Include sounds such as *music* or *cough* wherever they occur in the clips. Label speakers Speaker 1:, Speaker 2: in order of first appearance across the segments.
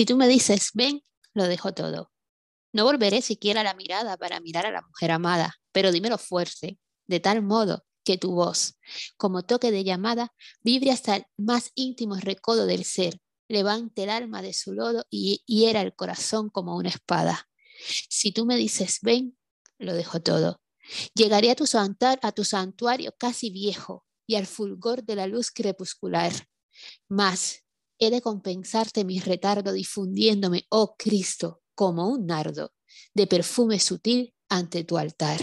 Speaker 1: Si tú me dices, ven, lo dejo todo. No volveré siquiera la mirada para mirar a la mujer amada, pero dímelo fuerte, de tal modo que tu voz, como toque de llamada, vibre hasta el más íntimo recodo del ser, levante el alma de su lodo y hiera el corazón como una espada. Si tú me dices, ven, lo dejo todo. Llegaré a tu, a tu santuario casi viejo y al fulgor de la luz crepuscular. Mas he de compensarte mi retardo difundiéndome, oh Cristo, como un nardo de perfume sutil ante tu altar.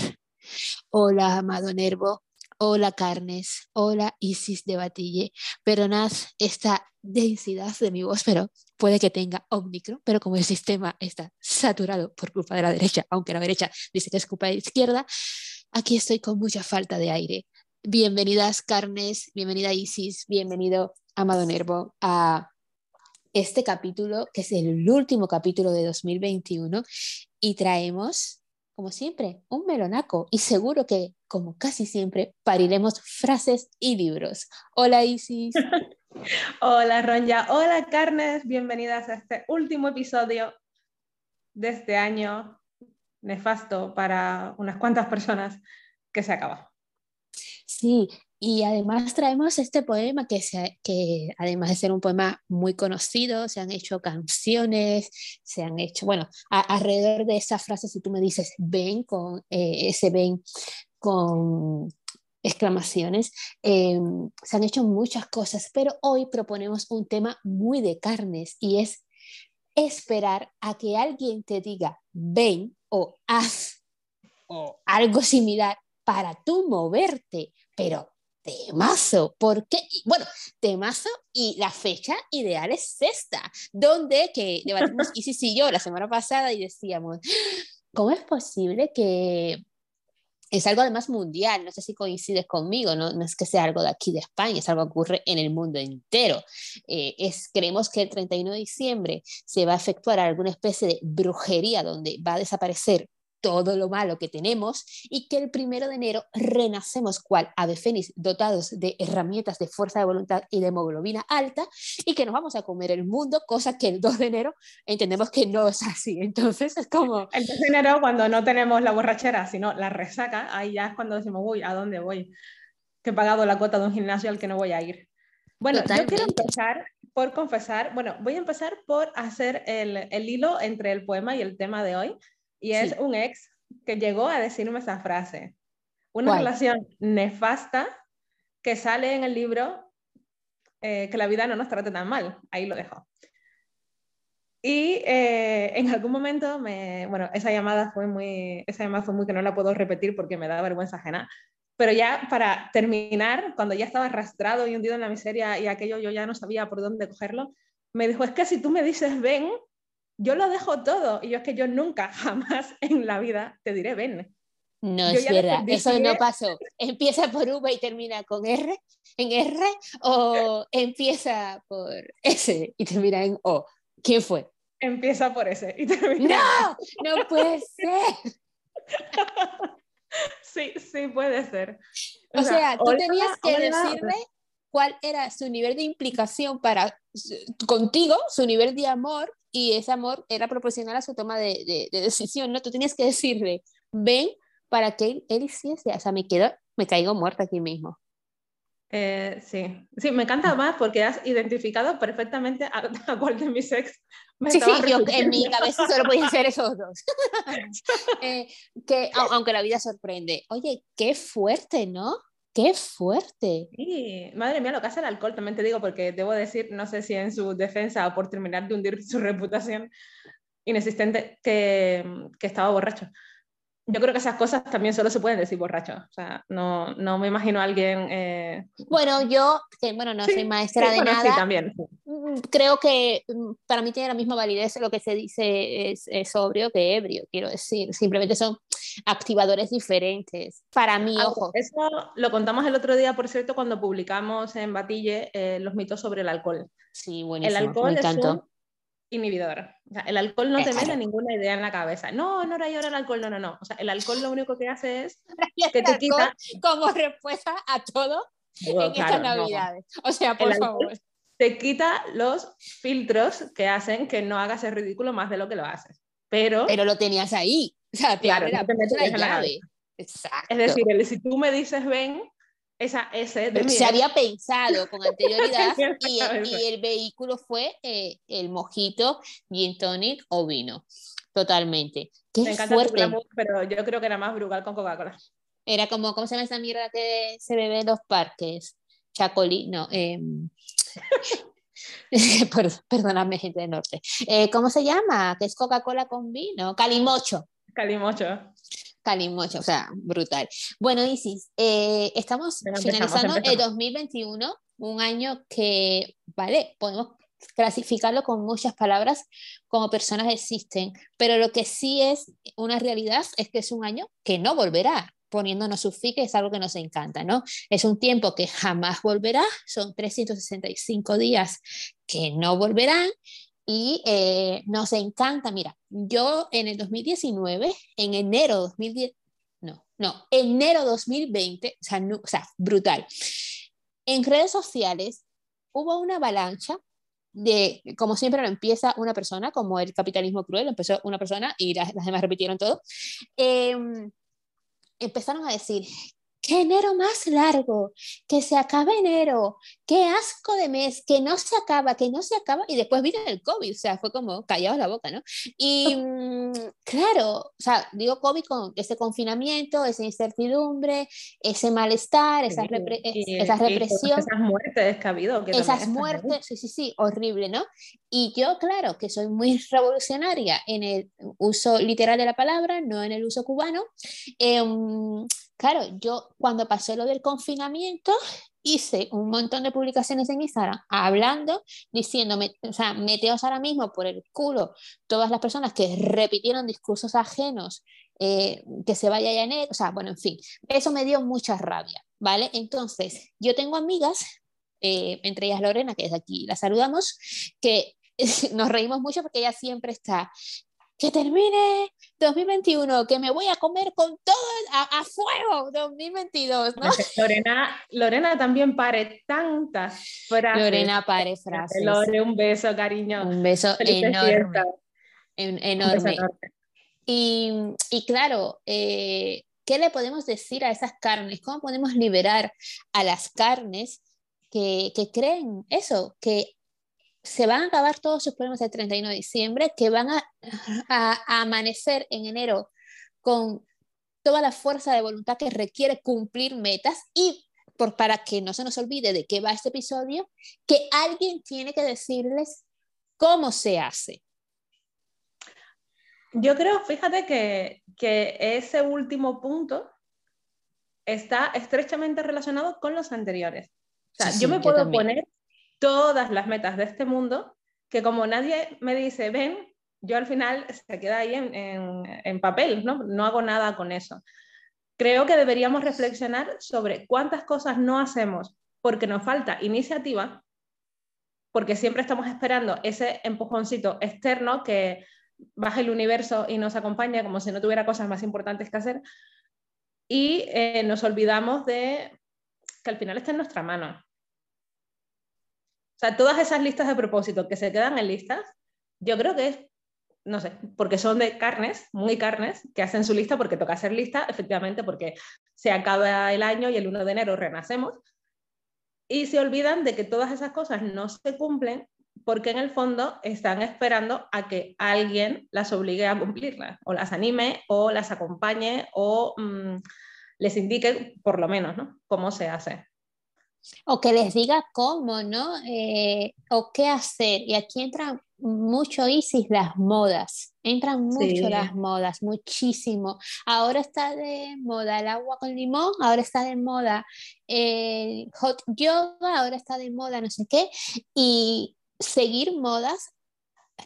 Speaker 1: Hola, amado Nervo, hola, Carnes, hola, Isis de Batille. Perdonad esta densidad de mi voz, pero puede que tenga Omicron, pero como el sistema está saturado por culpa de la derecha, aunque la derecha dice que es culpa de la izquierda, aquí estoy con mucha falta de aire. Bienvenidas, Carnes, bienvenida, Isis, bienvenido, Amado Nervo, a este capítulo, que es el último capítulo de 2021, y traemos, como siempre, un melonaco. Y seguro que, como casi siempre, pariremos frases y libros. Hola, Isis. *laughs*
Speaker 2: Hola, Ronja. Hola, Carnes. Bienvenidas a este último episodio de este año nefasto para unas cuantas personas que se acaba.
Speaker 1: Sí, y además traemos este poema que, que además de ser un poema muy conocido, se han hecho canciones, se han hecho, bueno, alrededor de esa frase, si tú me dices ven con eh, ese ven con exclamaciones, em, se han hecho muchas cosas, pero hoy proponemos un tema muy de carnes y es esperar a que alguien te diga ven o haz o algo similar para tú moverte, pero temazo. ¿Por qué? Bueno, temazo y la fecha ideal es esta, donde que debatimos Isis *laughs* y yo la semana pasada y decíamos, ¿cómo es posible que es algo además mundial, no sé si coincides conmigo, no, no, es que sea algo de aquí de España, es algo que ocurre en el mundo entero. Eh, es, creemos que el 31 de diciembre se va a efectuar alguna especie de brujería donde va a desaparecer todo lo malo que tenemos y que el primero de enero renacemos cual ave fénix dotados de herramientas de fuerza de voluntad y de hemoglobina alta y que nos vamos a comer el mundo, cosa que el 2 de enero entendemos que no es así. Entonces es como...
Speaker 2: El 2 de enero cuando no tenemos la borrachera, sino la resaca, ahí ya es cuando decimos, uy, ¿a dónde voy? Que he pagado la cuota de un gimnasio al que no voy a ir. Bueno, yo quiero empezar por confesar, bueno, voy a empezar por hacer el, el hilo entre el poema y el tema de hoy y es un ex que llegó a decirme esa frase. Una relación nefasta que sale en el libro eh, Que la vida no nos trate tan mal. Ahí lo dejo. Y eh, en algún momento, me, bueno, esa llamada fue muy, esa llamada fue muy que no la puedo repetir porque me da vergüenza ajena. Pero ya para terminar, cuando ya estaba arrastrado y hundido en la miseria y aquello yo ya no sabía por dónde cogerlo, me dijo, es que si tú me dices ven, yo lo dejo todo. Y yo es que yo nunca, *laughs* jamás en la vida te diré ven.
Speaker 1: No es verdad, eso no pasó. ¿Empieza por V y termina con R en R o *laughs* empieza por S y termina en O? ¿Quién fue?
Speaker 2: Empieza por S y termina.
Speaker 1: No, no puede *laughs* ser.
Speaker 2: sí, sí puede ser.
Speaker 1: O, sea, tú tenías que decirle cuál era su nivel de implicación para contigo, su nivel de amor y ese amor era proporcional a su toma de, decisión, ¿no? Tú tenías que decirle, ven para que él, él hiciese, o sea, me quedo, me caigo muerta aquí mismo.
Speaker 2: Eh, sí, sí, me encanta más porque has identificado perfectamente a, cuál de mis ex
Speaker 1: me Sí, sí, yo en mi cabeza solo podían ser esos dos. *laughs* *laughs* Eh, que, aunque la vida sorprende. Oye, qué fuerte, ¿no? ¡Qué fuerte!
Speaker 2: Sí, madre mía, lo que hace el alcohol, también te digo, porque debo decir, no sé si en su defensa o por terminar de hundir *laughs* su reputación inexistente, que, que estaba borracho yo creo que esas cosas también solo se pueden decir borracho. O sea, no, no me imagino a alguien. Eh,
Speaker 1: bueno, yo, que bueno, no soy maestra de nada. Sí,
Speaker 2: también.
Speaker 1: Mm, creo que mm, para mí tiene la misma validez lo que se dice es, sobrio que ebrio, quiero decir. Simplemente son activadores diferentes. Para mí, ah, ojo.
Speaker 2: Eso lo contamos el otro día, por cierto, cuando publicamos en Batille eh, los mitos sobre el alcohol.
Speaker 1: Sí, buenísimo. El alcohol es un
Speaker 2: inhibidor. O sea, el alcohol no te mete ninguna idea en la cabeza. No, no era llorar el alcohol, no, no, no. O sea, el alcohol lo único que hace es *laughs* que te quita...
Speaker 1: Como respuesta a todo en estas navidades. O sea, por favor.
Speaker 2: te quita los filtros que hacen que no hagas el ridículo más de lo que lo haces. Pero,
Speaker 1: pero lo tenías ahí. O sea, claro, te metes la llave.
Speaker 2: Exacto. Es decir, si tú me dices ven, esa S
Speaker 1: de Se había pensado con anterioridad *laughs* y, el, vehículo fue eh, el mojito, gin tonic o vino. Totalmente. Qué me encanta fuerte.
Speaker 2: pero yo creo que era más Brugal con Coca-Cola.
Speaker 1: Era como, ¿cómo se llama esa mierda que se bebe en los parques? Chacolí, no. *laughs* Eh, perdóname, gente del norte. Eh, ¿Cómo se llama? Que es Coca-Cola con vino. Calimocho.
Speaker 2: Calimocho.
Speaker 1: Calimocho, o sea, brutal. Bueno, Isis, eh, estamos finalizando el 2021, un año que, vale, podemos clasificarlo con muchas palabras como personas existen, pero lo que sí es una realidad es que es un año que no volverá poniéndonos su fi, que es algo que nos encanta, ¿no? Es un tiempo que jamás volverá, son 365 días que no volverán y eh, nos encanta, mira, yo en el 2019, en enero 2010, no, no, enero 2020, o sea, o sea, brutal. En redes sociales hubo una avalancha de, como siempre lo empieza una persona, como el capitalismo cruel, empezó una persona y las, demás repitieron todo. Eh, empezaron a decir, qué enero más largo, que se acaba enero, qué asco de mes, que no se acaba, que no se acaba, y después vino el COVID, o sea, fue como callado la boca, ¿no? Y *laughs* mm, claro, o sea, digo COVID con ese confinamiento, esa incertidumbre, ese malestar, esa, esa represión.
Speaker 2: esas muertes que ha habido. Que
Speaker 1: esas muertes, sí, sí, sí, horrible, ¿no? Y yo, claro, que soy muy *laughs* revolucionaria en el uso literal de la palabra, no en el uso cubano. Eh, claro, yo cuando pasó lo del confinamiento, hice un montón de publicaciones en Instagram hablando, diciéndome, o sea, meteos ahora mismo por el culo todas las personas que repitieron discursos ajenos, eh, que se vaya él, o sea, bueno, en fin, eso me dio mucha rabia, ¿vale? Entonces, yo tengo amigas, eh, entre ellas Lorena, que desde aquí la saludamos, que *laughs* nos reímos mucho porque ella siempre está, que termine 2021, que me voy a comer con todo a, fuego 2022, ¿no?
Speaker 2: Lorena, Lorena también pare tantas frases.
Speaker 1: Lorena pare frases.
Speaker 2: Lore, un beso, cariño.
Speaker 1: Un beso enorme. enorme. Y, y, claro, eh, ¿qué le podemos decir a esas carnes? ¿Cómo podemos liberar a las carnes que, que creen eso? Que se van a acabar todos sus problemas el 31 de diciembre, que van a, amanecer en enero con toda la fuerza de voluntad que requiere cumplir metas y por, para que no se nos olvide de qué va este episodio, que alguien tiene que decirles cómo se hace.
Speaker 2: Yo creo, fíjate que, que ese último punto está estrechamente relacionado con los anteriores. O sea, yo me puedo poner todas las metas de este mundo, que como nadie me dice, ven, yo al final se queda ahí en, papel, ¿no? no hago nada con eso. Creo que deberíamos reflexionar sobre cuántas cosas no hacemos porque nos falta iniciativa, porque siempre estamos esperando ese empujoncito externo que baje el universo y nos acompañe como si no tuviera cosas más importantes que hacer, y eh, nos olvidamos de que al final está en nuestra mano. O sea, todas esas listas de propósitos que se quedan en listas, yo creo que es, no sé, porque son de carnes, muy carnes, que hacen su lista porque toca hacer lista, efectivamente, porque se acaba el año y el 1 de enero renacemos, y se olvidan de que todas esas cosas no se cumplen porque en el fondo están esperando a que alguien las obligue a cumplirlas, o las anime, o las acompañe, o mm, les indique, por lo menos, ¿no? cómo se hace
Speaker 1: o que les diga cómo, ¿no? Eh, o qué hacer. Y aquí entran mucho, Isis, las modas. Entran mucho las modas, muchísimo. Ahora está de moda el agua con limón, ahora está de moda el hot yoga, ahora está de moda no sé qué. Y seguir modas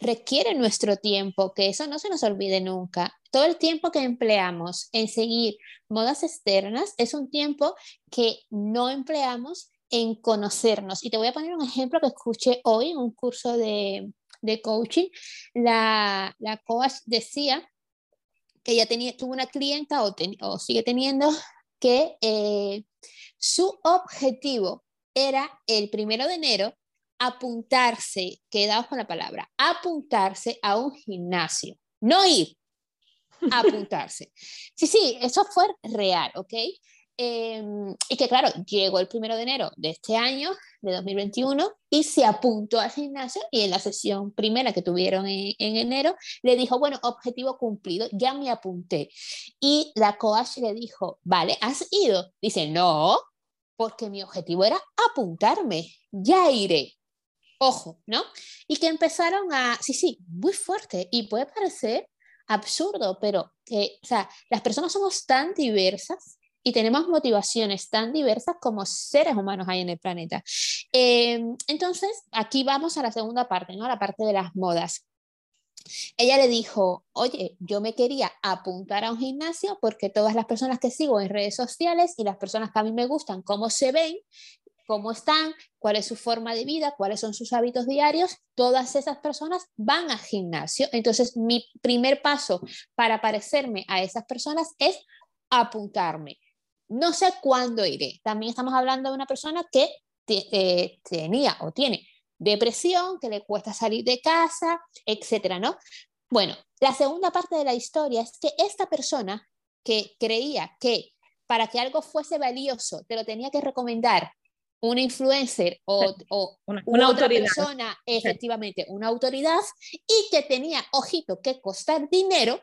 Speaker 1: requiere nuestro tiempo, que eso no se nos olvide nunca. Todo el tiempo que empleamos en seguir modas externas es un tiempo que no empleamos en conocernos. Y te voy a poner un ejemplo que escuché hoy en un curso de, coaching. La, la coach decía que ella tenía, tuvo una clienta o, o sigue teniendo que eh, su objetivo era el primero de enero apuntarse, quedaos con la palabra, apuntarse a un gimnasio, no ir, apuntarse. *laughs* Sí, sí, eso fue real, ¿ok? Em, y que claro, llegó el primero de enero de este año, de 2021, y se apuntó al gimnasio y en la sesión primera que tuvieron en, en, enero, le dijo, bueno, objetivo cumplido, ya me apunté. Y la coach le dijo, vale, ¿has ido? Dice, no, porque mi objetivo era apuntarme, ya iré. Ojo, ¿no? Y que empezaron a, sí, sí, muy fuerte, y puede parecer absurdo, pero que, o sea, las personas somos tan diversas y tenemos motivaciones tan diversas como seres humanos hay en el planeta. Em, entonces, aquí vamos a la segunda parte, ¿no? La parte de las modas. Ella le dijo, oye, yo me quería apuntar a un gimnasio porque todas las personas que sigo en redes sociales y las personas que a mí me gustan, cómo se ven, cómo están, cuál es su forma de vida, cuáles son sus hábitos diarios, todas esas personas van al gimnasio. Entonces, mi primer paso para parecerme a esas personas es apuntarme. No sé cuándo iré. También estamos hablando de una persona que eh, tenía o tiene depresión, que le cuesta salir de casa, etcétera, ¿no? Bueno, la segunda parte de la historia es que esta persona que creía que para que algo fuese valioso te lo tenía que recomendar una influencer o, una, otra persona, efectivamente, una autoridad, y que tenía, ojito, que costar dinero,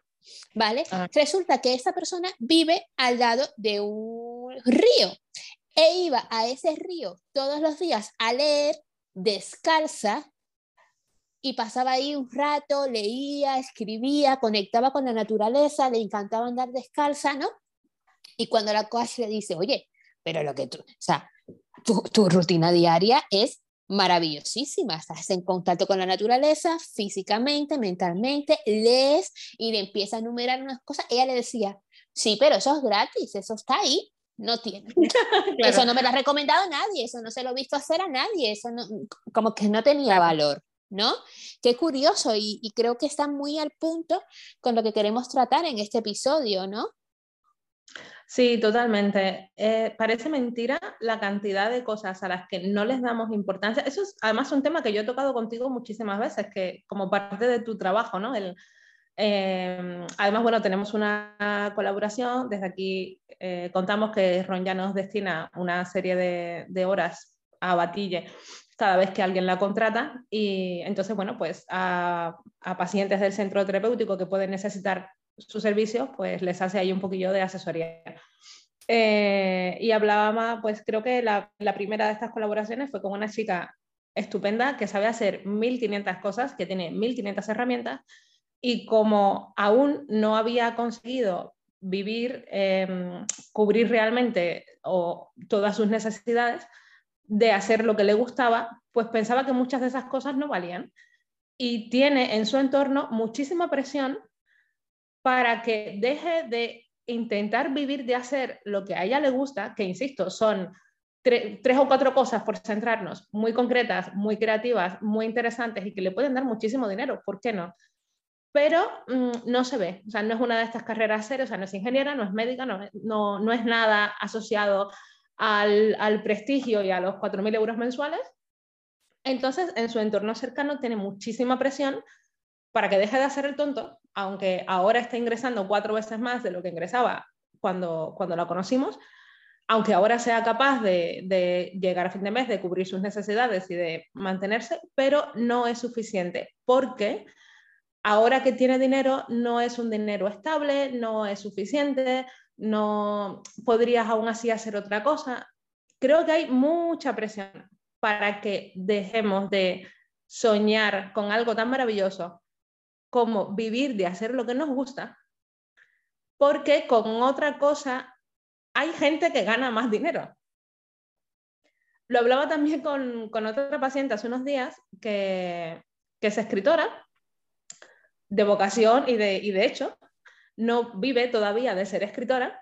Speaker 1: ¿vale? Ah. Resulta que esa persona vive al lado de un río e iba a ese río todos los días a leer descalza y pasaba ahí un rato, leía, escribía, conectaba con la naturaleza, le encantaba andar descalza, ¿no? Y cuando la coach le dice, oye, pero lo que tú, o sea, tu, tu rutina diaria es maravillosísima, estás en contacto con la naturaleza físicamente, mentalmente, lees y le empieza a enumerar unas cosas. Ella le decía, sí, pero eso es gratis, eso está ahí, no tiene. *laughs* Eso no me lo ha recomendado nadie, eso no se lo he visto hacer a nadie, eso no, como que no tenía valor, ¿no? Qué curioso y, y creo que está muy al punto con lo que queremos tratar en este episodio, ¿no?
Speaker 2: Sí, totalmente. Eh, parece mentira la cantidad de cosas a las que no les damos importancia. Eso es además un tema que yo he tocado contigo muchísimas veces, que como parte de tu trabajo, ¿no? El, em, además, bueno, tenemos una colaboración. Desde aquí eh, contamos que Ron ya nos destina una serie de, de horas a Batille cada vez que alguien la contrata y entonces, bueno, pues a, a, pacientes del centro terapéutico que pueden necesitar su servicio, pues les hace ahí un poquillo de asesoría. Eh, y hablaba pues creo que la, primera de estas colaboraciones fue con una chica estupenda que sabe hacer 1500 cosas, que tiene 1500 herramientas y como aún no había conseguido vivir, eh, cubrir realmente o todas sus necesidades de hacer lo que le gustaba, pues pensaba que muchas de esas cosas no valían. Y tiene en su entorno muchísima presión para que deje de intentar vivir de hacer lo que a ella le gusta, que insisto, son tres o cuatro cosas por centrarnos, muy concretas, muy creativas, muy interesantes y que le pueden dar muchísimo dinero, ¿por qué no? Pero mm, no se ve, o sea, no es una de estas carreras serias, o sea, no es ingeniera, no es médica, no, no, no es nada asociado al, al prestigio y a los 4.000 euros mensuales. Entonces, en su entorno cercano tiene muchísima presión para que deje de hacer el tonto, aunque ahora está ingresando cuatro veces más de lo que ingresaba cuando, cuando la conocimos, aunque ahora sea capaz de, de, llegar a fin de mes, de cubrir sus necesidades y de mantenerse, pero no es suficiente, porque ahora que tiene dinero no es un dinero estable, no es suficiente, no podrías aún así hacer otra cosa. Creo que hay mucha presión para que dejemos de soñar con algo tan maravilloso como vivir de hacer lo que nos gusta, porque con otra cosa hay gente que gana más dinero. Lo hablaba también con, otra paciente hace unos días que, es escritora de vocación y de, y de hecho no vive todavía de ser escritora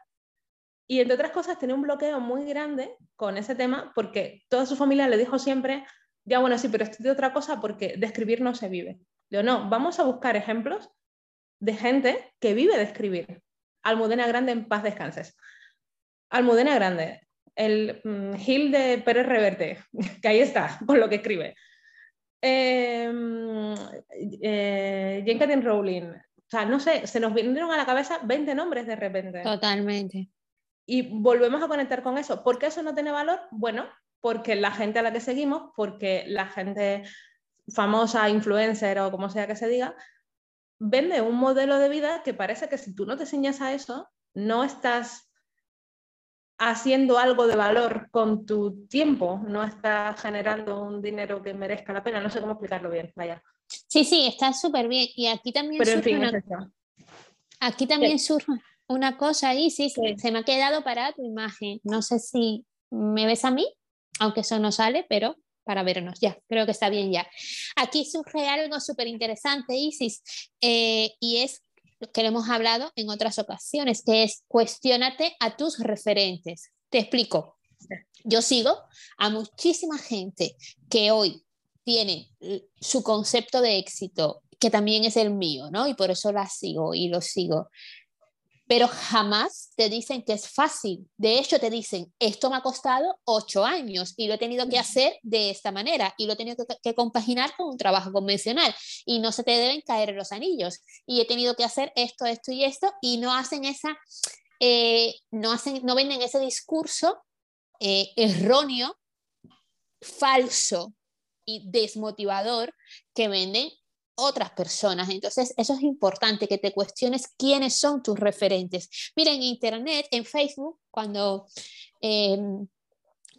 Speaker 2: y entre otras cosas tiene un bloqueo muy grande con ese tema porque toda su familia le dijo siempre, ya bueno, sí, pero de otra cosa porque de escribir no se vive. Digo, no, vamos a buscar ejemplos de gente que vive de escribir. Almudena Grande en paz descanses. Almudena Grande, el mm, Gil de Pérez Reverte, *laughs* que ahí está, *laughs* con lo que escribe. eh, eh, Rowling. O sea, no sé, se nos vinieron a la cabeza 20 nombres de repente.
Speaker 1: Totalmente.
Speaker 2: Y volvemos a conectar con eso. ¿Por qué eso no tiene valor? Bueno, porque la gente a la que seguimos, porque la gente famosa, influencer o como sea que se diga, vende un modelo de vida que parece que si tú no te enseñas a eso, no estás haciendo algo de valor con tu tiempo, no estás generando un dinero que merezca la pena. No sé cómo explicarlo bien, vaya.
Speaker 1: Sí, sí, está súper bien. Y aquí también surge una... Aquí también surge una cosa ahí, sí, sí, se me ha quedado para tu imagen. No sé si me ves a mí, aunque eso no sale, pero para vernos ya, creo que está bien ya. Aquí surge algo súper interesante, Isis, eh, y es que lo hemos hablado en otras ocasiones, que es cuestionate a tus referentes. Te explico. Yo sigo a muchísima gente que hoy tiene su concepto de éxito, que también es el mío, ¿no? Y por eso la sigo y lo sigo pero jamás te dicen que es fácil. De hecho, te dicen, esto me ha costado ocho años y lo he tenido que hacer de esta manera y lo he tenido que, compaginar con un trabajo convencional y no se te deben caer los anillos y he tenido que hacer esto, esto y esto y no hacen esa, eh, no, hacen, no venden ese discurso eh, erróneo, falso y desmotivador que venden otras personas. Entonces, eso es importante, que te cuestiones quiénes son tus referentes. Mira, en Internet, en Facebook, cuando em,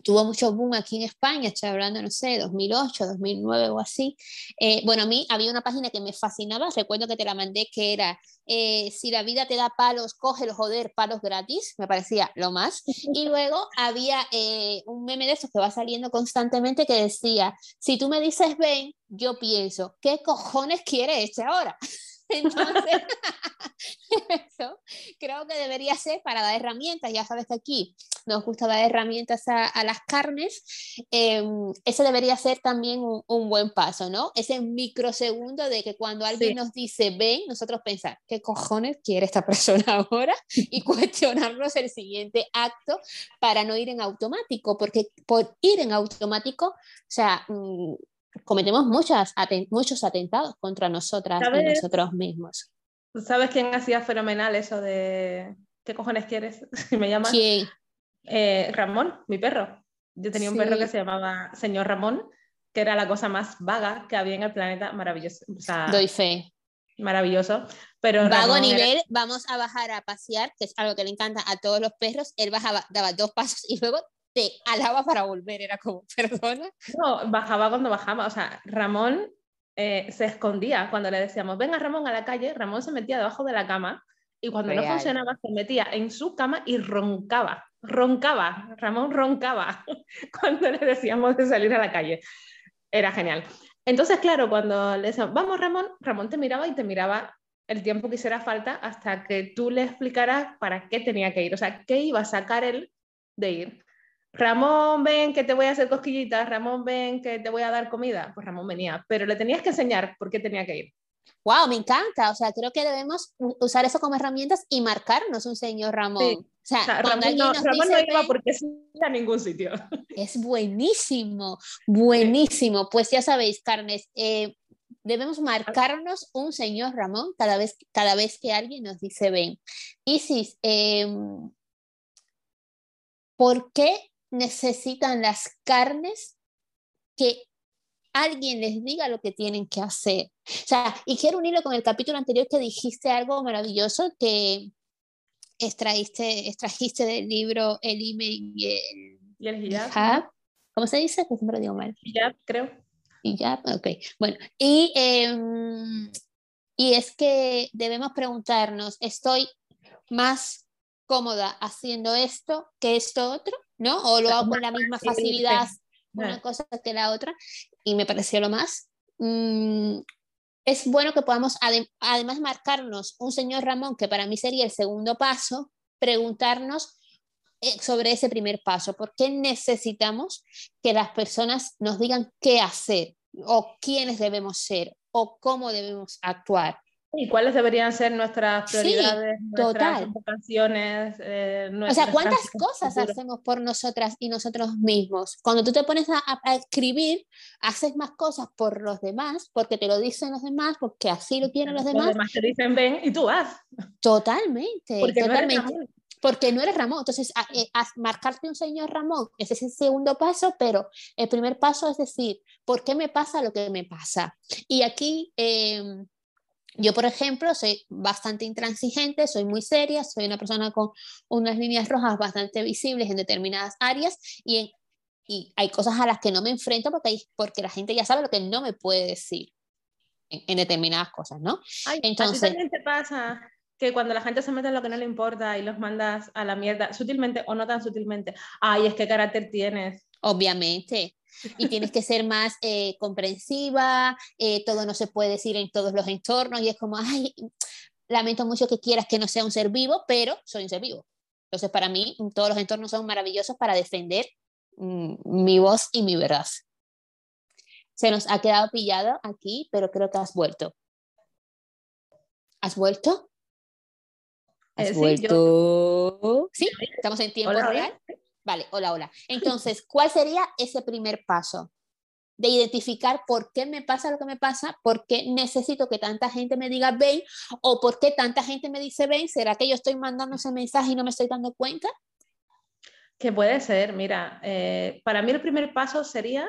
Speaker 1: tuvo mucho boom aquí en España, estoy hablando, no sé, 2008, 2009 o así. Eh, bueno, a mí había una página que me fascinaba, recuerdo que te la mandé, que era eh, Si la vida te da palos, coge joder, palos gratis, me parecía lo más. Y *laughs* luego había eh, un meme de esos que va saliendo constantemente que decía, si tú me dices ven, yo pienso, ¿qué cojones quiere este ahora? *laughs* Entonces, *laughs* eso creo que debería ser para dar herramientas. Ya sabes que aquí nos gusta dar herramientas a, las carnes. Eh, ese debería ser también un, buen paso, ¿no? Ese microsegundo de que cuando alguien nos dice ven, nosotros pensar, ¿qué cojones quiere esta *laughs* persona ahora? Y cuestionarnos el siguiente acto para no ir en automático, porque por ir en automático, o sea, mm, cometemos muchas, muchos atentados contra nosotras y nosotros mismos.
Speaker 2: ¿Sabes quién hacía fenomenal eso de qué cojones quieres? *laughs* Si me llamas.
Speaker 1: ¿Quién?
Speaker 2: Eh, Ramón, mi perro. Yo tenía un perro que se llamaba Señor Ramón, que era la cosa más vaga que había en el planeta, maravilloso.
Speaker 1: Doy fe.
Speaker 2: Maravilloso. Pero
Speaker 1: Vago a nivel, vamos a bajar a pasear, que es algo que le encanta a todos los perros. Él bajaba, daba dos pasos y luego te alaba para volver, era como, *laughs* perdona.
Speaker 2: No, bajaba cuando bajaba, o sea, Ramón eh, se escondía cuando le decíamos, venga Ramón a la calle, Ramón se metía debajo de la cama y cuando no funcionaba se metía en su cama y roncaba, roncaba, Ramón roncaba *laughs* cuando le decíamos de salir a la calle. Era genial. Entonces, claro, cuando le decíamos, vamos Ramón, Ramón te miraba y te miraba el tiempo que hiciera falta hasta que tú le explicaras para qué tenía que ir, o sea, qué iba a sacar él de ir. Ramón, ven que te voy a hacer cosquillitas, Ramón, ven que te voy a dar comida. Pues Ramón venía, pero le tenías que enseñar por qué tenía que ir.
Speaker 1: Wow, me encanta. O sea, creo que debemos usar eso como herramientas y marcarnos un señor Ramón. O
Speaker 2: sea, Ramón, no, Ramón no, iba porque a ningún sitio.
Speaker 1: Es buenísimo, *laughs* buenísimo. Pues ya sabéis, Carnes, eh, debemos marcarnos un señor Ramón cada vez, cada vez que alguien nos dice ven. Isis, eh, ¿por qué necesitan las carnes que alguien les diga lo que tienen que hacer. O sea, y quiero unirlo con el capítulo anterior que dijiste algo maravilloso que extraíste, extrajiste del libro El email y el,
Speaker 2: ¿Y el hijab.
Speaker 1: ¿Cómo se dice? Que siempre lo digo mal.
Speaker 2: Hijab, creo.
Speaker 1: Hijab, ok. Bueno, y, em, y es que debemos preguntarnos, ¿estoy más cómoda haciendo esto que esto otro? ¿No? O lo hago con la misma facilidad una cosa que la otra y me pareció lo más. Mm, es bueno que podamos además marcarnos un señor Ramón, que para mí sería el segundo paso, preguntarnos eh, sobre ese primer paso, ¿por qué necesitamos que las personas nos digan qué hacer o quiénes debemos ser o cómo debemos actuar?
Speaker 2: ¿Y cuáles deberían ser nuestras prioridades, nuestras vocaciones?
Speaker 1: Eh, o sea, ¿cuántas cosas hacemos por nosotras y nosotros mismos? Cuando tú te pones a, escribir, haces más cosas por los demás, porque te lo dicen los demás, porque así lo quieren los demás. Los demás
Speaker 2: te dicen ven y tú vas.
Speaker 1: Totalmente, porque totalmente. No porque no eres Ramón. Entonces, eh, marcarte un señor Ramón, ese es el segundo paso, pero el primer paso es decir, ¿por qué me pasa lo que me pasa? Y aquí... Em, yo, por ejemplo, soy bastante intransigente, soy muy seria, soy una persona con unas líneas rojas bastante visibles en determinadas áreas y, y hay cosas a las que no me enfrento porque, porque la gente ya sabe lo que no me puede decir en, determinadas cosas, ¿no?
Speaker 2: Entonces, ¿a ti también te pasa que cuando la gente se mete en lo que no le importa y los mandas a la mierda, sutilmente o no tan sutilmente, ay, es que carácter tienes?
Speaker 1: Obviamente, y tienes que ser más eh, comprensiva, eh, todo no se puede decir en todos los entornos y es como, ay, lamento mucho que quieras que no sea un ser vivo, pero soy un ser vivo. Entonces, para mí, todos los entornos son maravillosos para defender mm, mi voz y mi verdad. Se nos ha quedado pillado aquí, pero creo que has vuelto. ¿Has vuelto? ¿Has eh, vuelto? Sí, estamos en tiempo real. Vale, hola, hola. *laughs* Entonces, ¿cuál sería ese primer paso? De identificar por qué me pasa lo que me pasa, por qué necesito que tanta gente me diga ven o por qué tanta gente me dice ven. ¿Será que yo estoy mandando ese mensaje y no me estoy dando cuenta?
Speaker 2: Que puede ser, mira, eh, para mí el primer paso sería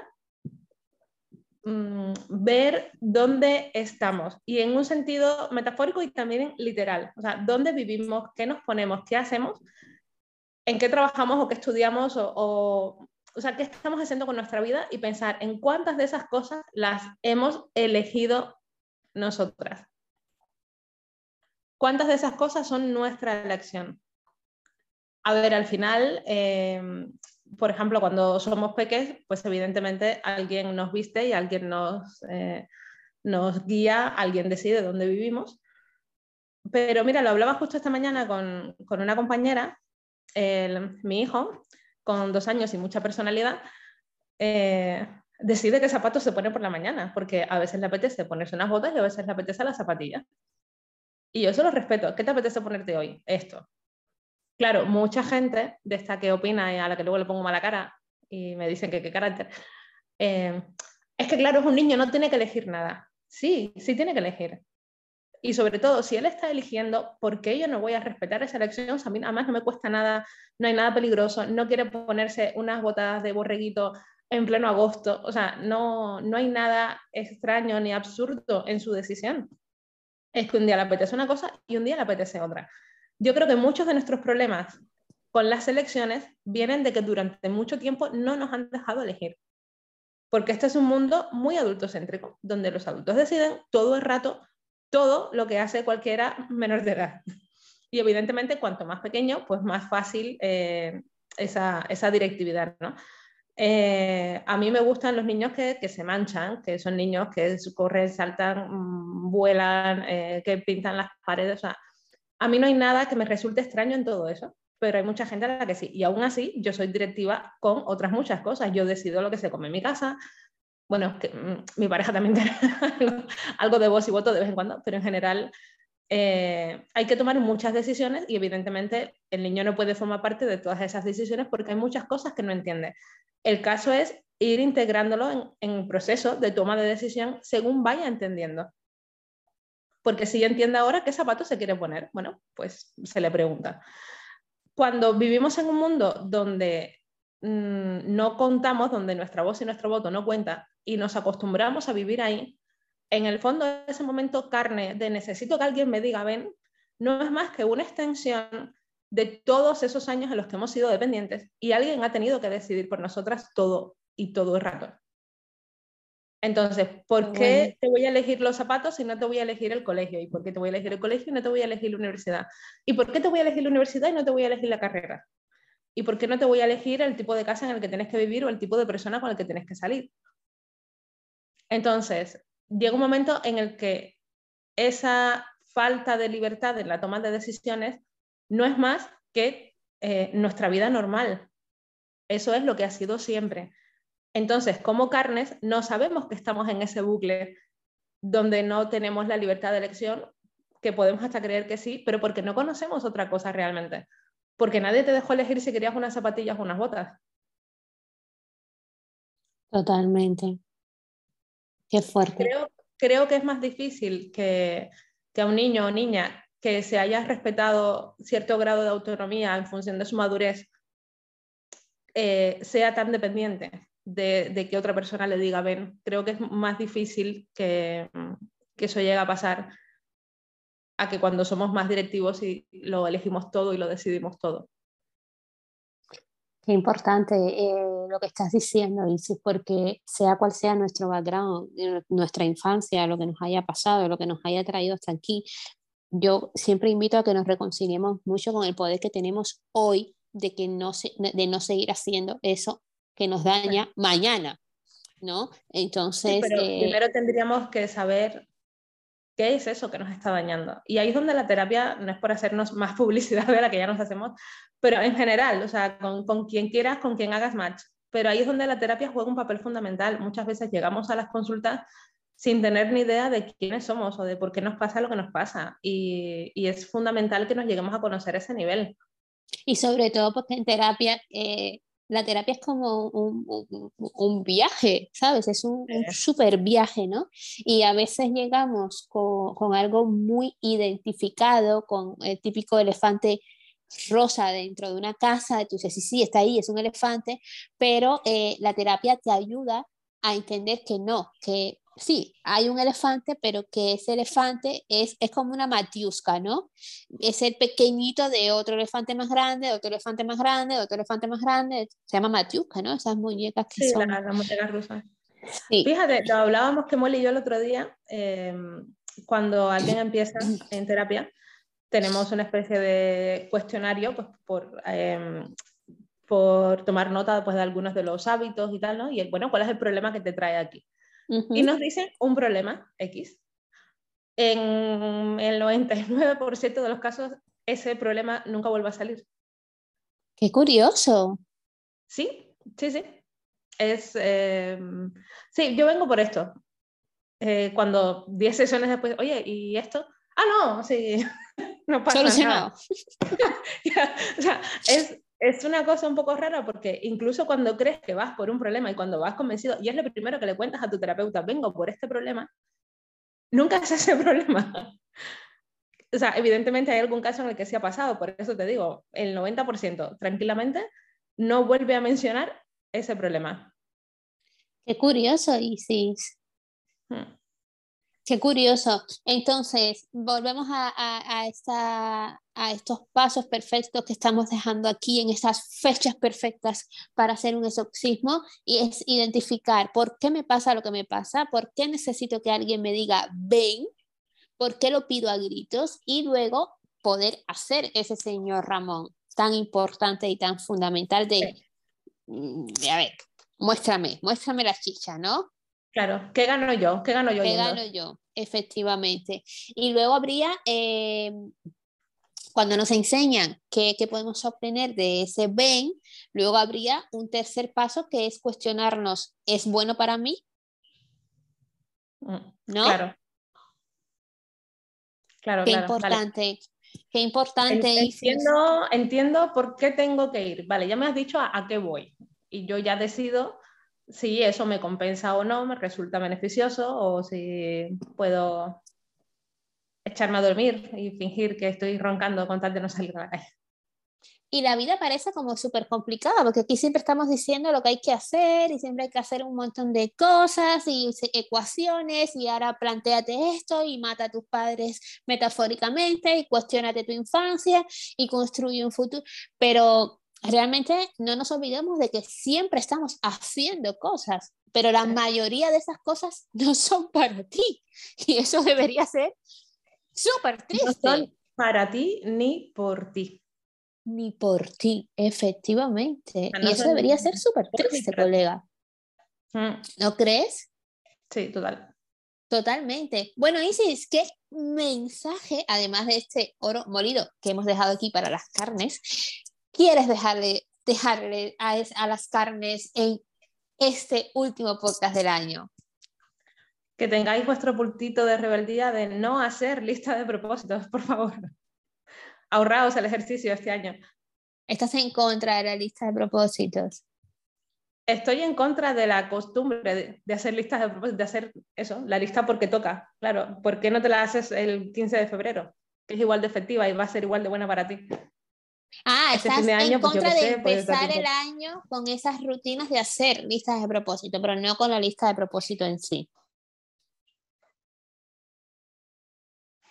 Speaker 2: mm, ver dónde estamos y en un sentido metafórico y también literal, o sea, dónde vivimos, qué nos ponemos, qué hacemos en qué trabajamos o qué estudiamos o, o, sea, qué estamos haciendo con nuestra vida y pensar en cuántas de esas cosas las hemos elegido nosotras. ¿Cuántas de esas cosas son nuestra elección? A ver, al final, em, por ejemplo, cuando somos peques, pues evidentemente alguien nos viste y alguien nos, eh, nos guía, alguien decide dónde vivimos. Pero mira, lo hablaba justo esta mañana con, con una compañera mi hijo, con dos años y mucha personalidad, eh, decide qué zapatos se pone por la mañana, porque a veces le apetece ponerse unas botas y a veces le apetece las zapatillas. Y yo eso lo respeto. ¿Qué te apetece ponerte hoy? Esto. Claro, mucha gente de esta que opina y a la que luego le pongo mala cara y me dicen que qué carácter. Eh, es que claro, es un niño, no tiene que elegir nada. Sí, sí tiene que elegir. Y sobre todo, si él está eligiendo, ¿por qué yo no voy a respetar esa elección? a mí además no me cuesta nada, no hay nada peligroso, no quiere ponerse unas botas de borreguito en pleno agosto, o sea, no, no hay nada extraño ni absurdo en su decisión. Es que un día le apetece una cosa y un día le apetece otra. Yo creo que muchos de nuestros problemas con las elecciones vienen de que durante mucho tiempo no nos han dejado elegir. Porque este es un mundo muy adultocéntrico, donde los adultos deciden todo el rato todo lo que hace cualquiera menor de edad. Y evidentemente, cuanto más pequeño, pues más fácil eh, esa, esa, directividad, ¿no? Eh, a mí me gustan los niños que, se manchan, que son niños que corren, saltan, mm, vuelan, eh, que pintan las paredes. A mí no hay nada que me resulte extraño en todo eso, pero hay mucha gente a la que sí. Y aún así, yo soy directiva con otras muchas cosas. Yo decido lo que se come en mi casa, bueno, que, mm, mi pareja también *laughs* tiene algo de voz y voto de vez en cuando, pero en general eh, hay que tomar muchas decisiones y evidentemente el niño no puede formar parte de todas esas decisiones porque hay muchas cosas que no entiende. El caso es ir integrándolo en, en el proceso de toma de decisión según vaya entendiendo. Porque si entiende ahora qué zapato se quiere poner, bueno, pues se le pregunta. Cuando vivimos en un mundo donde mm, no contamos, donde nuestra voz y nuestro voto no cuenta y nos acostumbramos a vivir ahí, en el fondo ese momento carne de necesito que alguien me diga ven, no es más que una extensión de todos esos años en los que hemos sido dependientes y alguien ha tenido que decidir por nosotras todo y todo el rato. Entonces, ¿por qué te voy a elegir los zapatos y no te voy a elegir el colegio? ¿Y por qué te voy a elegir el colegio y no te voy a elegir la universidad? ¿Y por qué te voy a elegir la universidad y no te voy a elegir la carrera? ¿Y por qué no te voy a elegir el tipo de casa en el que tienes que vivir o el tipo de persona con el que tienes que salir? Entonces, llega un momento en el que esa falta de libertad en la toma de decisiones no es más que eh, nuestra vida normal. Eso es lo que ha sido siempre. Entonces, como carnes, no sabemos que estamos en ese bucle donde no tenemos la libertad de elección que podemos hasta creer que sí, pero porque no conocemos otra cosa realmente. Porque nadie te dejó elegir si querías unas zapatillas o unas botas.
Speaker 1: Totalmente. Qué fuerte.
Speaker 2: Creo, que es más difícil que, que a un niño o niña que se haya respetado cierto grado de autonomía en función de su madurez eh, sea tan dependiente de, que otra persona le diga ven. Creo que es más difícil que, que eso llegue a pasar a que cuando somos más directivos y lo elegimos todo y lo decidimos todo.
Speaker 1: Qué importante eh, lo que estás diciendo, Isis, porque sea cual sea nuestro background, eh, nuestra infancia, lo que nos haya pasado, lo que nos haya traído hasta aquí, yo siempre invito a que nos reconciliemos mucho con el poder que tenemos hoy de, que no se, de no seguir haciendo eso que nos daña mañana, ¿no? Entonces...
Speaker 2: pero eh, primero tendríamos que saber qué es eso que nos está dañando. Y ahí es donde la terapia, no es por hacernos más *laughs* publicidad de la que ya nos hacemos, pero en general, o sea, con, con quien quieras, con quien hagas match. Pero ahí es donde la terapia juega un papel fundamental. Muchas veces llegamos a las consultas sin tener ni idea de quiénes somos o de por qué nos pasa lo que nos pasa. Y, y es fundamental que nos lleguemos a conocer ese nivel.
Speaker 1: Y sobre todo porque en terapia, eh, la terapia es como un, un, viaje, ¿sabes? Es un, un, super viaje, ¿no? Y a veces llegamos con, con, algo muy identificado, con el típico elefante rosa dentro de una casa, tú dices, sí, sí, está ahí, es un elefante, pero eh, la terapia te ayuda a entender que no, que sí, hay un elefante, pero que ese elefante es, es como una matiusca, ¿no? Es el pequeñito de otro elefante más grande, otro elefante más grande, otro elefante más grande, se llama matiusca, ¿no? Esas muñecas que
Speaker 2: sí,
Speaker 1: son...
Speaker 2: La, la muñeca rusa. Sí. Fíjate, lo hablábamos que Molly y yo el otro día, eh, cuando alguien empieza en terapia, tenemos una especie de cuestionario pues, por, eh, por tomar nota pues, de algunos de los hábitos y tal, ¿no? Y bueno, ¿cuál es el problema que te trae aquí? Y nos dicen un problema X. En el 99% de los casos, ese problema nunca vuelve a salir.
Speaker 1: Qué curioso.
Speaker 2: Sí, sí, sí. Es, eh, sí, yo vengo por esto. Eh, cuando 10 sesiones después, oye, ¿y esto? Ah, no, sí, *laughs* no pasa Solucionado. nada. *laughs* o sea, es, es una cosa un poco rara porque incluso cuando crees que vas por un problema y cuando vas convencido, y es lo primero que le cuentas a tu terapeuta, vengo por este problema, nunca es ese *laughs* problema. O sea, evidentemente hay algún caso en el que sí ha pasado, por eso te digo, el 90% tranquilamente no vuelve a mencionar ese problema.
Speaker 1: Qué curioso, Isis. Hmm. Qué curioso. Entonces, volvemos a, a, esta, a, estos pasos perfectos que estamos dejando aquí en estas fechas perfectas para hacer un exorcismo y es identificar por qué me pasa lo que me pasa, por qué necesito que alguien me diga ven, por qué lo pido a gritos y luego poder hacer ese señor Ramón tan importante y tan fundamental de, mm, de a ver, muéstrame, muéstrame la chicha, ¿no?
Speaker 2: Claro, ¿qué gano yo? ¿Qué gano yo?
Speaker 1: ¿Qué gano yo? Efectivamente. Y luego habría, eh, cuando nos enseñan qué, podemos obtener de ese ven, luego habría un tercer paso que es cuestionarnos, ¿es bueno para mí?
Speaker 2: Mm, ¿No? Claro.
Speaker 1: Claro, qué importante, qué importante.
Speaker 2: Entiendo, entiendo por qué tengo que ir. Vale, ya me has dicho a qué voy. Y yo ya decido si eso me compensa o no, me resulta beneficioso o si puedo echarme a dormir y fingir que estoy roncando con tal de no salir a la calle.
Speaker 1: Y la vida parece como súper complicada, porque aquí siempre estamos diciendo lo que hay que hacer y siempre hay que hacer un montón de cosas y ecuaciones y ahora planteate esto y mata a tus padres metafóricamente y cuestionate tu infancia y construye un futuro. Pero realmente no nos olvidemos de que siempre estamos haciendo cosas, pero la mayoría de esas cosas no *laughs* son para ti. Y eso debería ser súper triste. No son
Speaker 2: para ti ni por ti.
Speaker 1: Ni por ti, efectivamente. y eso debería ser súper triste, colega. Mm. ¿No crees?
Speaker 2: Sí, total.
Speaker 1: Totalmente. Bueno, Isis, ¿qué mensaje, además de este oro molido que hemos dejado aquí para las carnes, quieres dejarle, dejarle a, las carnes en este último podcast del año?
Speaker 2: que tengáis vuestro pultito de rebeldía de no hacer lista de propósitos, por favor. *laughs* Ahorraos el ejercicio este año.
Speaker 1: ¿Estás en contra de la lista de propósitos?
Speaker 2: Estoy en contra de la costumbre de, hacer listas de propósitos, de hacer eso, la lista porque toca. Claro, ¿por qué no te la haces el 15 de febrero? Que es igual de efectiva y va a ser igual de buena para ti.
Speaker 1: Ah, este estás en contra de empezar el año con esas rutinas de hacer listas de propósito, pero no con la lista de propósito en sí.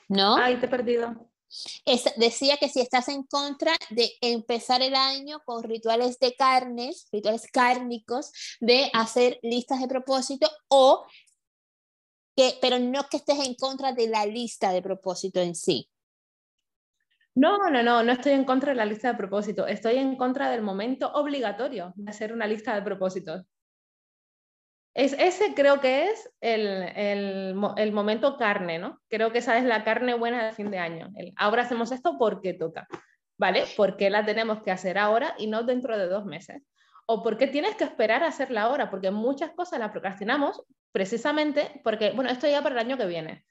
Speaker 1: ¿No?
Speaker 2: Ay, te he perdido.
Speaker 1: decía que si estás en contra de empezar el año con rituales de carnes, rituales cárnicos, de hacer listas de propósito o que, pero no que estés en contra de la lista de propósito en sí.
Speaker 2: No, no, no, no estoy en contra de la lista de propósitos, estoy en contra del momento obligatorio de hacer una lista de propósitos. Es, ese creo que es el, el, momento carne, ¿no? Creo que esa es la carne buena de fin de año. ahora hacemos esto porque toca, ¿vale? ¿Por qué la tenemos que hacer ahora y no dentro de dos meses? ¿O por qué tienes que esperar a hacerla ahora? Porque muchas cosas las procrastinamos precisamente porque, bueno, esto ya para el año que viene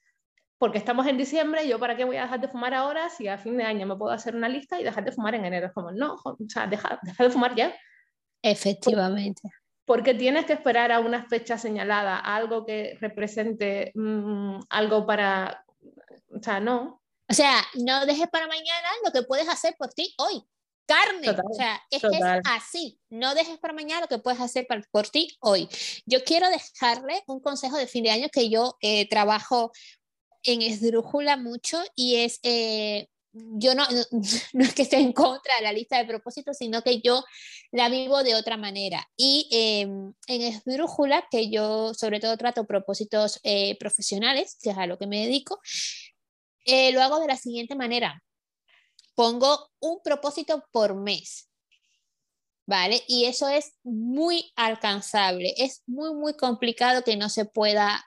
Speaker 2: porque estamos en diciembre, yo para qué voy a dejar de fumar ahora si a fin de año me puedo hacer una lista y dejar de fumar en enero. Es como, no, o sea, *laughs* deja, de fumar ya.
Speaker 1: Efectivamente.
Speaker 2: Porque tienes que esperar a una fecha señalada, algo que represente mm, algo para, o sea, no.
Speaker 1: O sea, no dejes para mañana lo que puedes hacer por ti hoy. Carne, o sea, es, es, así. No dejes para mañana lo que puedes hacer por ti hoy. Yo quiero dejarle un consejo de fin de año que yo eh, trabajo en esdrújula mucho y es, eh, yo no, *laughs* no, es que esté en contra de la lista de propósitos, sino que yo la vivo de otra manera. Y em, en esdrújula, que yo sobre todo trato propósitos eh, profesionales, que es a lo que me dedico, eh, lo hago de la siguiente manera. Pongo un propósito por mes. ¿Vale? Y eso es muy alcanzable. Es muy, muy complicado que no se pueda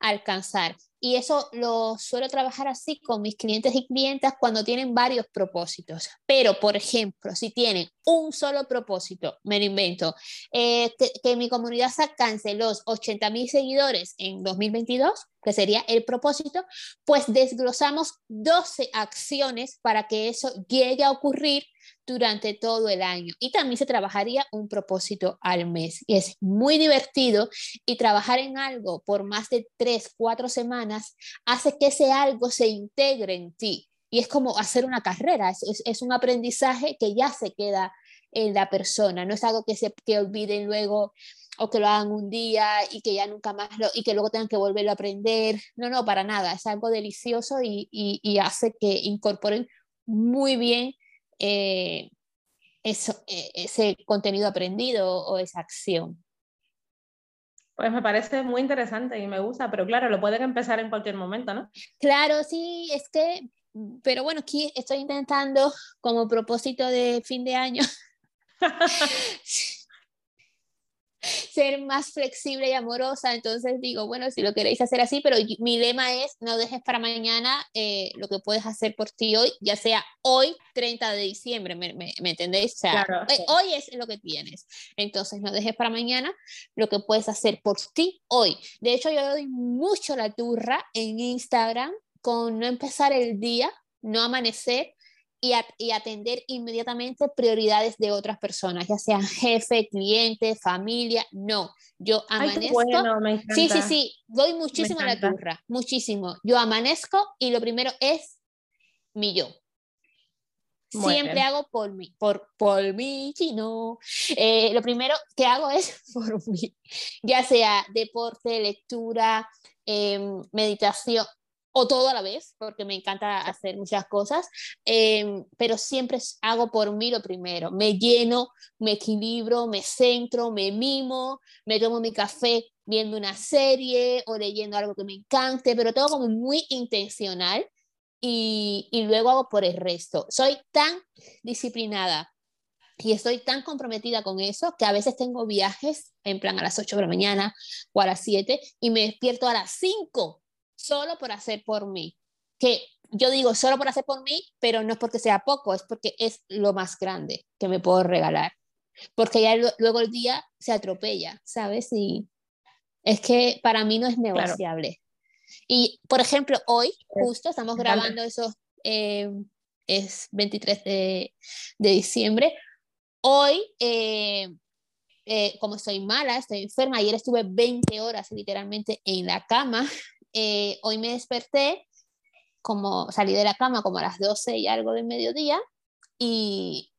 Speaker 1: alcanzar. Y eso lo suelo trabajar así con mis clientes y clientas cuando tienen varios propósitos. Pero, por ejemplo, si tienen un solo propósito, me lo invento, eh, que, mi comunidad alcance los 80 mil seguidores en 2022, que sería el propósito, pues desglosamos 12 acciones para que eso llegue a ocurrir durante todo el año. Y también se trabajaría un propósito al mes. Y es muy divertido y trabajar en algo por más de tres, cuatro semanas hace que ese algo se integre en ti. Y es como hacer una carrera, es, un aprendizaje que ya se queda en la persona, no es algo que se que olviden luego o que lo hagan un día y que ya nunca más lo, y que luego tengan que volverlo a aprender. No, no, para nada, es algo delicioso y hace que incorporen muy bien eh, eso, eh, ese contenido aprendido o esa acción.
Speaker 2: Pues me parece muy interesante y me gusta, pero claro, lo pueden empezar en cualquier momento, ¿no?
Speaker 1: Claro, sí, es que, pero bueno, aquí estoy intentando como propósito de fin de año *laughs* *laughs* ser más flexible y amorosa. Entonces digo, bueno, si lo queréis hacer así, pero mi lema es no dejes para mañana eh, lo que puedes hacer por ti hoy, ya sea hoy, 30 de diciembre, ¿me, me, entendéis? O sea, eh, hoy, es lo que tienes. Entonces no dejes para mañana lo que puedes hacer por ti hoy. De hecho, yo doy mucho la turra en Instagram con no empezar el día, no amanecer y, atender inmediatamente prioridades de otras personas, ya sean jefe, cliente, familia, no. Yo amanezco. sí, sí, sí, doy muchísimo a la turra, muchísimo. Yo amanezco y lo primero es mi yo. Siempre hago por mí, por, por mí, chino. Eh, lo primero que hago es *laughs* por mí, ya sea deporte, lectura, em, meditación, o todo a la vez, porque me encanta hacer muchas cosas, em, pero siempre hago por mí lo primero. Me lleno, me equilibro, me centro, me mimo, me tomo mi café viendo una serie o leyendo algo que me encante, pero todo como muy intencional y, y luego hago por el resto. Soy tan disciplinada y estoy tan comprometida con eso que a veces tengo viajes en plan a las 8 de la mañana o a las 7 y me despierto a las 5 solo por hacer por mí. Que yo digo solo por hacer por mí, pero no es porque sea poco, es porque es lo más grande que me puedo regalar. Porque ya luego el día se atropella, ¿sabes? Y, Es que para mí no es negociable. Y, por ejemplo, hoy, justo, estamos grabando eso, eh, es 23 de, diciembre. Hoy, eh, eh, como estoy mala, estoy enferma, ayer estuve 20 horas literalmente en la cama. Hoy me desperté, como salí de la cama como a las 12 y algo del mediodía, y,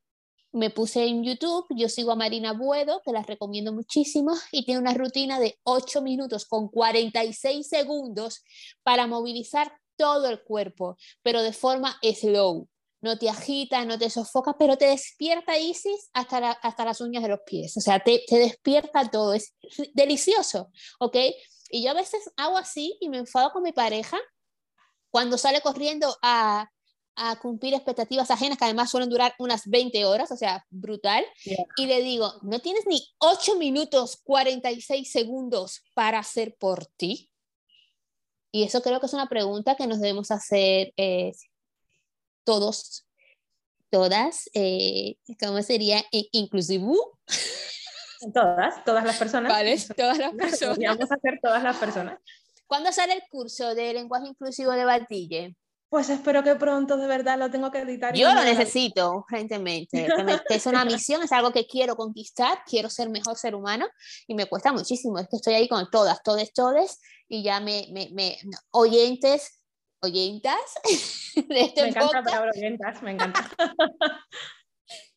Speaker 1: me puse en YouTube, yo sigo a Marina Buedo, que la recomiendo muchísimo, y tiene una rutina de 8 minutos con 46 segundos para movilizar todo el cuerpo, pero de forma slow. No te agita, no te sofoca, pero te despierta Isis hasta, hasta las uñas de los pies. O sea, te, te despierta todo. Es delicioso, ¿ok? Y yo a veces hago así y me enfado con mi pareja cuando sale corriendo a, a cumplir expectativas ajenas que además suelen durar unas 20 horas, o sea, brutal. Y le digo, ¿no tienes ni 8 minutos 46 segundos para hacer por ti? Y eso creo que es una pregunta que nos debemos hacer eh, todos, todas, eh, ¿cómo sería? Inclusive. *laughs*
Speaker 2: Todas, todas las personas.
Speaker 1: Vale, *laughs* todas las personas.
Speaker 2: Vamos a hacer todas las personas.
Speaker 1: ¿Cuándo sale el curso de lenguaje inclusivo de Batille?
Speaker 2: Pues espero que pronto, de verdad, lo tengo que editar.
Speaker 1: Yo lo necesito urgentemente. es una *laughs* misión, es algo que quiero conquistar, quiero ser mejor ser humano y me cuesta muchísimo. Es que estoy ahí con todas, todes, todes y ya me, me, me oyentes, oyentas *laughs*
Speaker 2: de este Me encanta la oyentas, me encanta.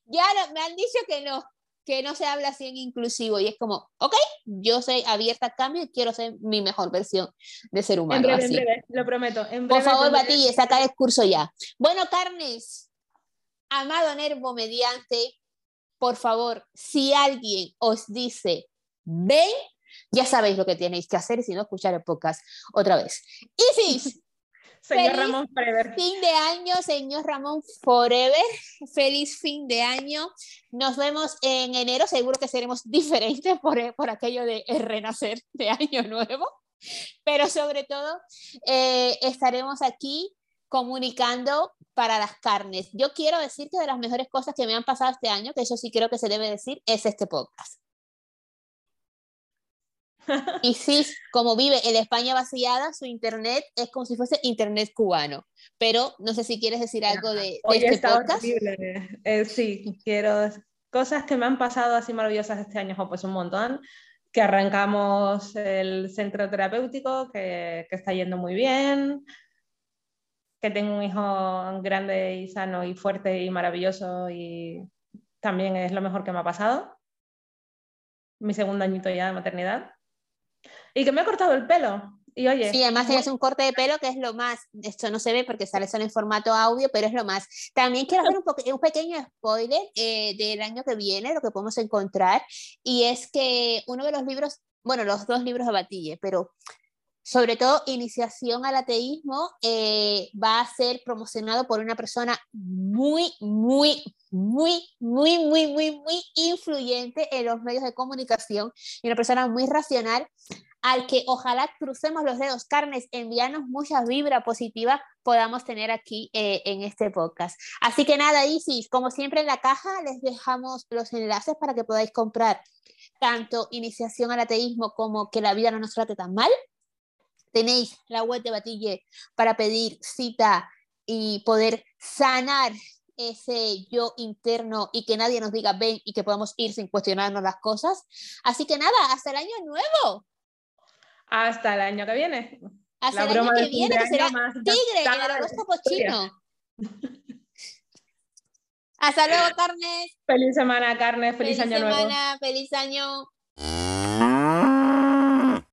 Speaker 1: ya me han dicho que no, que no se habla así en inclusivo y es como, ok, yo soy abierta a cambio y quiero ser mi mejor versión de ser humano.
Speaker 2: En breve, en breve, lo prometo.
Speaker 1: Por favor, Batille, saca el curso ya. Bueno, Carnes, amado Nervo mediante, por favor, si alguien os dice, ven, ya sabéis lo que tenéis que hacer si no, escuchar el podcast otra vez. Isis,
Speaker 2: Señor Ramón Forever.
Speaker 1: Fin de año, señor Ramón Forever. *laughs* Feliz fin de año. Nos vemos en enero. Seguro que seremos diferentes por, por aquello de renacer de año *laughs* nuevo. Pero sobre todo, eh, estaremos aquí comunicando para las carnes. Yo quiero decir que de las mejores cosas que me han pasado este año, que eso sí creo que se debe decir, es este podcast. Y sí, como vive en España vaciada, su internet es como si fuese internet cubano. Pero no sé si quieres decir algo de, este podcast.
Speaker 2: Eh, sí, quiero cosas que me han pasado así maravillosas este año, pues un montón. Que arrancamos el centro terapéutico, que, que está yendo muy bien, que tengo un hijo grande y sano y fuerte y maravilloso y también es lo mejor que me ha pasado. Mi segundo añito ya de maternidad. Y que me ha cortado el pelo. Y oye.
Speaker 1: Sí, además tienes un corte de pelo que es lo más. Esto no se ve porque sale solo en formato audio, pero es lo más. También quiero hacer un, un pequeño spoiler eh, del año que viene, lo que podemos encontrar. Y es que uno de los libros, bueno, los dos libros de Batille, pero sobre todo Iniciación al Ateísmo, eh, va a ser promocionado por una persona muy, muy, muy, muy, muy, muy, muy influyente en los medios de comunicación y una persona muy racional al que ojalá crucemos los dedos, carnes, enviarnos mucha vibra positiva podamos tener aquí eh, en este podcast. Así que nada, Isis, como siempre en la caja les dejamos los enlaces para que podáis comprar tanto Iniciación al Ateísmo como Que la vida no nos trate tan mal. Tenéis la web de Batille para pedir cita y poder sanar ese yo interno y que nadie nos diga ven y que podamos ir sin cuestionarnos las cosas. Así que nada, hasta el año nuevo.
Speaker 2: Hasta el año que viene.
Speaker 1: Hasta el año que viene, que será Tigre, el horóscopo chino. Hasta luego, Carnes.
Speaker 2: Feliz semana, Carnes. Feliz, año
Speaker 1: semana,
Speaker 2: nuevo.
Speaker 1: Feliz año.